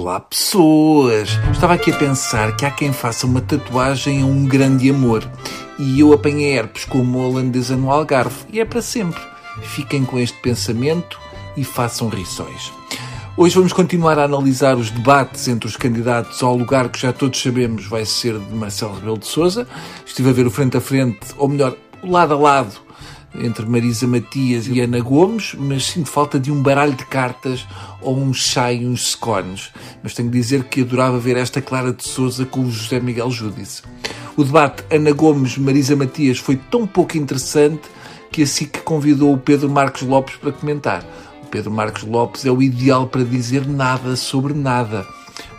Olá, pessoas! Estava aqui a pensar que há quem faça uma tatuagem a um grande amor. E eu apanhei herpes com uma holandesa no Algarve. E é para sempre. Fiquem com este pensamento e façam rições. Hoje vamos continuar a analisar os debates entre os candidatos ao lugar que já todos sabemos vai ser de Marcelo Rebelo de Sousa. Estive a ver o frente a frente, ou melhor, o lado a lado, entre Marisa Matias e Ana Gomes, mas sinto falta de um baralho de cartas ou um chá e uns scones. Mas tenho de dizer que adorava ver esta Clara de Souza com o José Miguel Júdice. O debate Ana Gomes-Marisa Matias foi tão pouco interessante que assim que convidou o Pedro Marcos Lopes para comentar. O Pedro Marcos Lopes é o ideal para dizer nada sobre nada.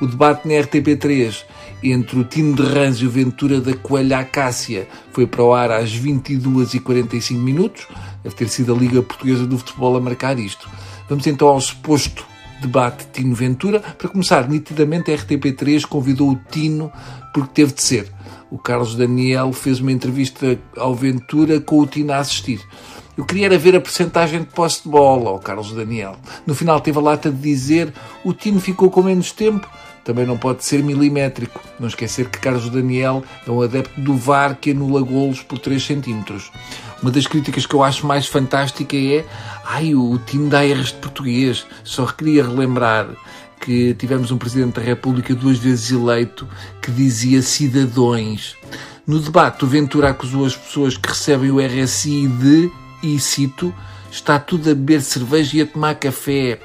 O debate na RTP3 entre o Tino de Rãs e o Ventura da Coelha Acácia foi para o ar às 22h45 minutos. Deve ter sido a Liga Portuguesa do Futebol a marcar isto. Vamos então ao suposto debate Tino Ventura. Para começar, nitidamente a RTP3 convidou o Tino porque teve de ser. O Carlos Daniel fez uma entrevista ao Ventura com o Tino a assistir. Eu queria era ver a porcentagem de posse de bola ao Carlos Daniel. No final teve a lata de dizer o Tino ficou com menos tempo também não pode ser milimétrico. Não esquecer que Carlos Daniel é um adepto do VAR que anula golos por 3 centímetros. Uma das críticas que eu acho mais fantástica é ai, o time dá erros de português. Só queria relembrar que tivemos um Presidente da República duas vezes eleito que dizia cidadãos. No debate, o Ventura acusou as pessoas que recebem o RSI de, e cito, está tudo a beber cerveja e a tomar café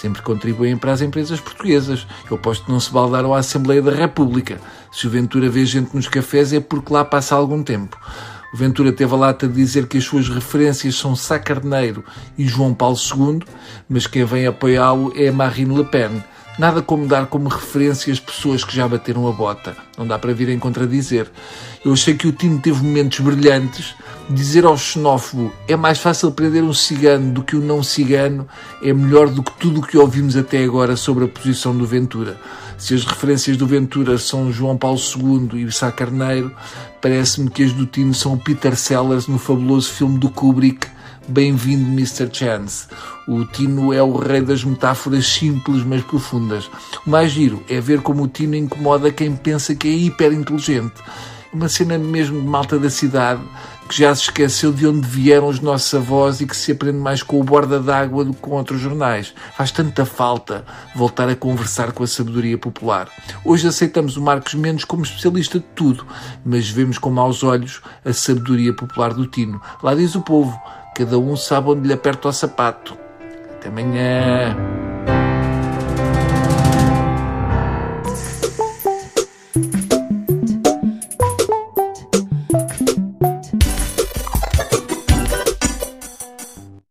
sempre contribuem para as empresas portuguesas. Eu aposto que não se baldaram à Assembleia da República. Se o Ventura vê gente nos cafés é porque lá passa algum tempo. O Ventura teve a lata de dizer que as suas referências são Sá Carneiro e João Paulo II, mas quem vem apoiá-lo é Marine Le Pen. Nada como dar como referência as pessoas que já bateram a bota. Não dá para vir em contradizer. Eu achei que o Tino teve momentos brilhantes. Dizer ao xenófobo é mais fácil prender um cigano do que um não cigano é melhor do que tudo o que ouvimos até agora sobre a posição do Ventura. Se as referências do Ventura são João Paulo II e Sá Carneiro, parece-me que as do Tino são o Peter Sellers no fabuloso filme do Kubrick Bem-vindo, Mr. Chance. O Tino é o rei das metáforas simples, mas profundas. O mais giro é ver como o Tino incomoda quem pensa que é hiper inteligente. Uma cena mesmo de malta da cidade que já se esqueceu de onde vieram os nossos avós e que se aprende mais com o borda d'água do que com outros jornais. Faz tanta falta voltar a conversar com a sabedoria popular. Hoje aceitamos o Marcos Mendes como especialista de tudo, mas vemos com maus olhos a sabedoria popular do Tino. Lá diz o povo, Cada um sabe onde lhe aperta o sapato. Até amanhã.